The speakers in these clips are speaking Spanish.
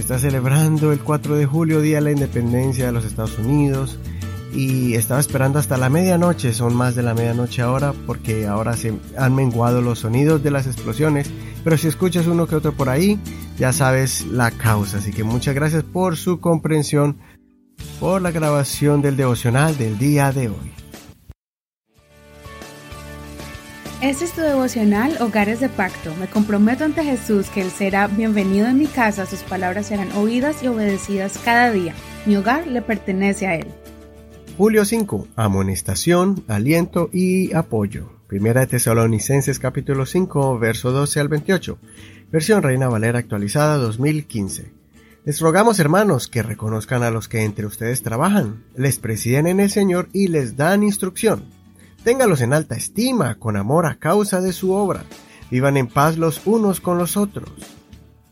Se está celebrando el 4 de julio, Día de la Independencia de los Estados Unidos. Y estaba esperando hasta la medianoche, son más de la medianoche ahora, porque ahora se han menguado los sonidos de las explosiones. Pero si escuchas uno que otro por ahí, ya sabes la causa. Así que muchas gracias por su comprensión, por la grabación del devocional del día de hoy. Este es tu devocional Hogares de Pacto. Me comprometo ante Jesús que Él será bienvenido en mi casa, sus palabras serán oídas y obedecidas cada día. Mi hogar le pertenece a Él. Julio 5. Amonestación, aliento y apoyo. Primera de Tesalonicenses capítulo 5, verso 12 al 28. Versión Reina Valera actualizada 2015. Les rogamos hermanos que reconozcan a los que entre ustedes trabajan, les presiden en el Señor y les dan instrucción Téngalos en alta estima, con amor a causa de su obra. Vivan en paz los unos con los otros.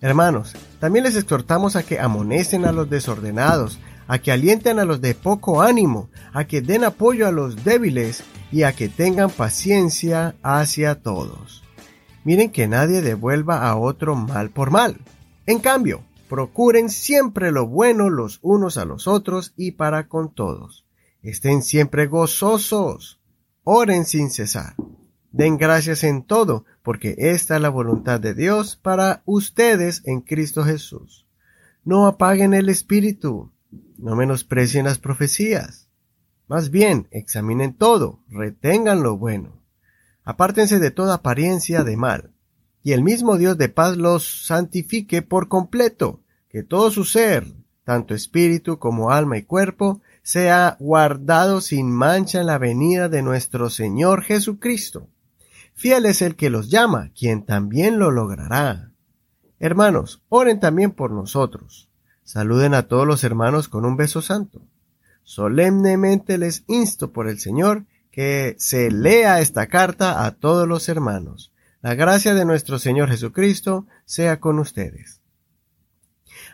Hermanos, también les exhortamos a que amonesten a los desordenados, a que alienten a los de poco ánimo, a que den apoyo a los débiles y a que tengan paciencia hacia todos. Miren que nadie devuelva a otro mal por mal. En cambio, procuren siempre lo bueno los unos a los otros y para con todos. Estén siempre gozosos Oren sin cesar. Den gracias en todo, porque esta es la voluntad de Dios para ustedes en Cristo Jesús. No apaguen el espíritu, no menosprecien las profecías. Más bien, examinen todo, retengan lo bueno. Apártense de toda apariencia de mal, y el mismo Dios de paz los santifique por completo, que todo su ser, tanto espíritu como alma y cuerpo, sea guardado sin mancha en la venida de nuestro Señor Jesucristo. Fiel es el que los llama, quien también lo logrará. Hermanos, oren también por nosotros. Saluden a todos los hermanos con un beso santo. Solemnemente les insto por el Señor que se lea esta carta a todos los hermanos. La gracia de nuestro Señor Jesucristo sea con ustedes.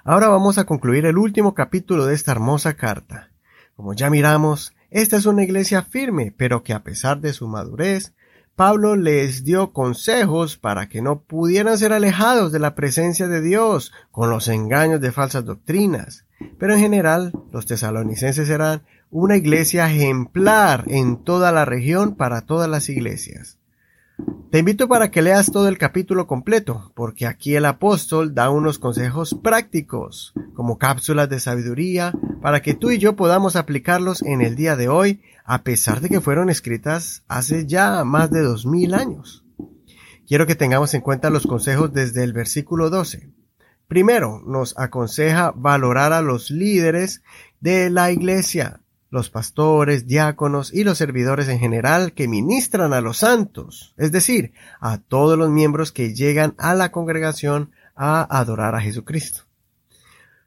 Ahora vamos a concluir el último capítulo de esta hermosa carta. Como ya miramos, esta es una iglesia firme, pero que a pesar de su madurez, Pablo les dio consejos para que no pudieran ser alejados de la presencia de Dios con los engaños de falsas doctrinas. Pero en general, los tesalonicenses eran una iglesia ejemplar en toda la región para todas las iglesias. Te invito para que leas todo el capítulo completo, porque aquí el apóstol da unos consejos prácticos, como cápsulas de sabiduría, para que tú y yo podamos aplicarlos en el día de hoy, a pesar de que fueron escritas hace ya más de dos mil años. Quiero que tengamos en cuenta los consejos desde el versículo 12. Primero, nos aconseja valorar a los líderes de la iglesia, los pastores, diáconos y los servidores en general que ministran a los santos, es decir, a todos los miembros que llegan a la congregación a adorar a Jesucristo.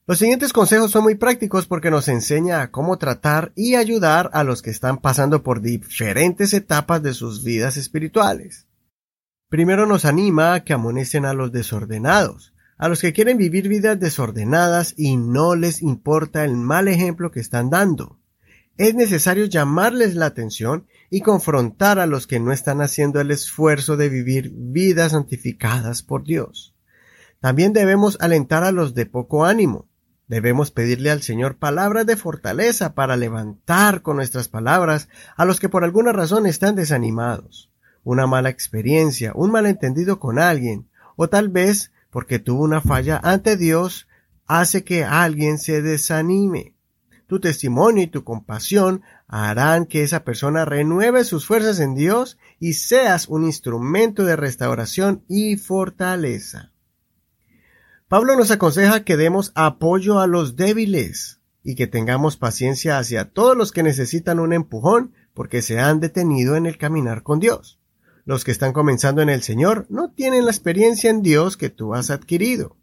Los siguientes consejos son muy prácticos porque nos enseña a cómo tratar y ayudar a los que están pasando por diferentes etapas de sus vidas espirituales. Primero nos anima a que amonesten a los desordenados, a los que quieren vivir vidas desordenadas y no les importa el mal ejemplo que están dando es necesario llamarles la atención y confrontar a los que no están haciendo el esfuerzo de vivir vidas santificadas por Dios. También debemos alentar a los de poco ánimo. Debemos pedirle al Señor palabras de fortaleza para levantar con nuestras palabras a los que por alguna razón están desanimados. Una mala experiencia, un malentendido con alguien, o tal vez porque tuvo una falla ante Dios, hace que alguien se desanime. Tu testimonio y tu compasión harán que esa persona renueve sus fuerzas en Dios y seas un instrumento de restauración y fortaleza. Pablo nos aconseja que demos apoyo a los débiles y que tengamos paciencia hacia todos los que necesitan un empujón porque se han detenido en el caminar con Dios. Los que están comenzando en el Señor no tienen la experiencia en Dios que tú has adquirido.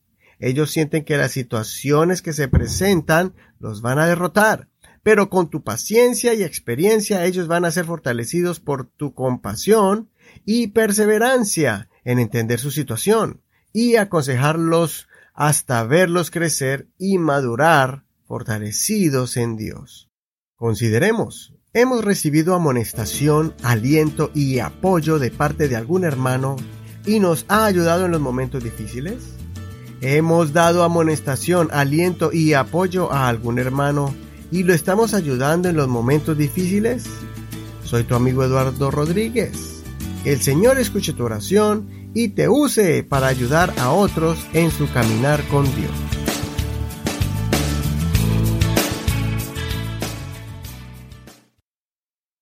Ellos sienten que las situaciones que se presentan los van a derrotar, pero con tu paciencia y experiencia ellos van a ser fortalecidos por tu compasión y perseverancia en entender su situación y aconsejarlos hasta verlos crecer y madurar fortalecidos en Dios. Consideremos, ¿hemos recibido amonestación, aliento y apoyo de parte de algún hermano y nos ha ayudado en los momentos difíciles? Hemos dado amonestación, aliento y apoyo a algún hermano y lo estamos ayudando en los momentos difíciles. Soy tu amigo Eduardo Rodríguez. El Señor escuche tu oración y te use para ayudar a otros en su caminar con Dios.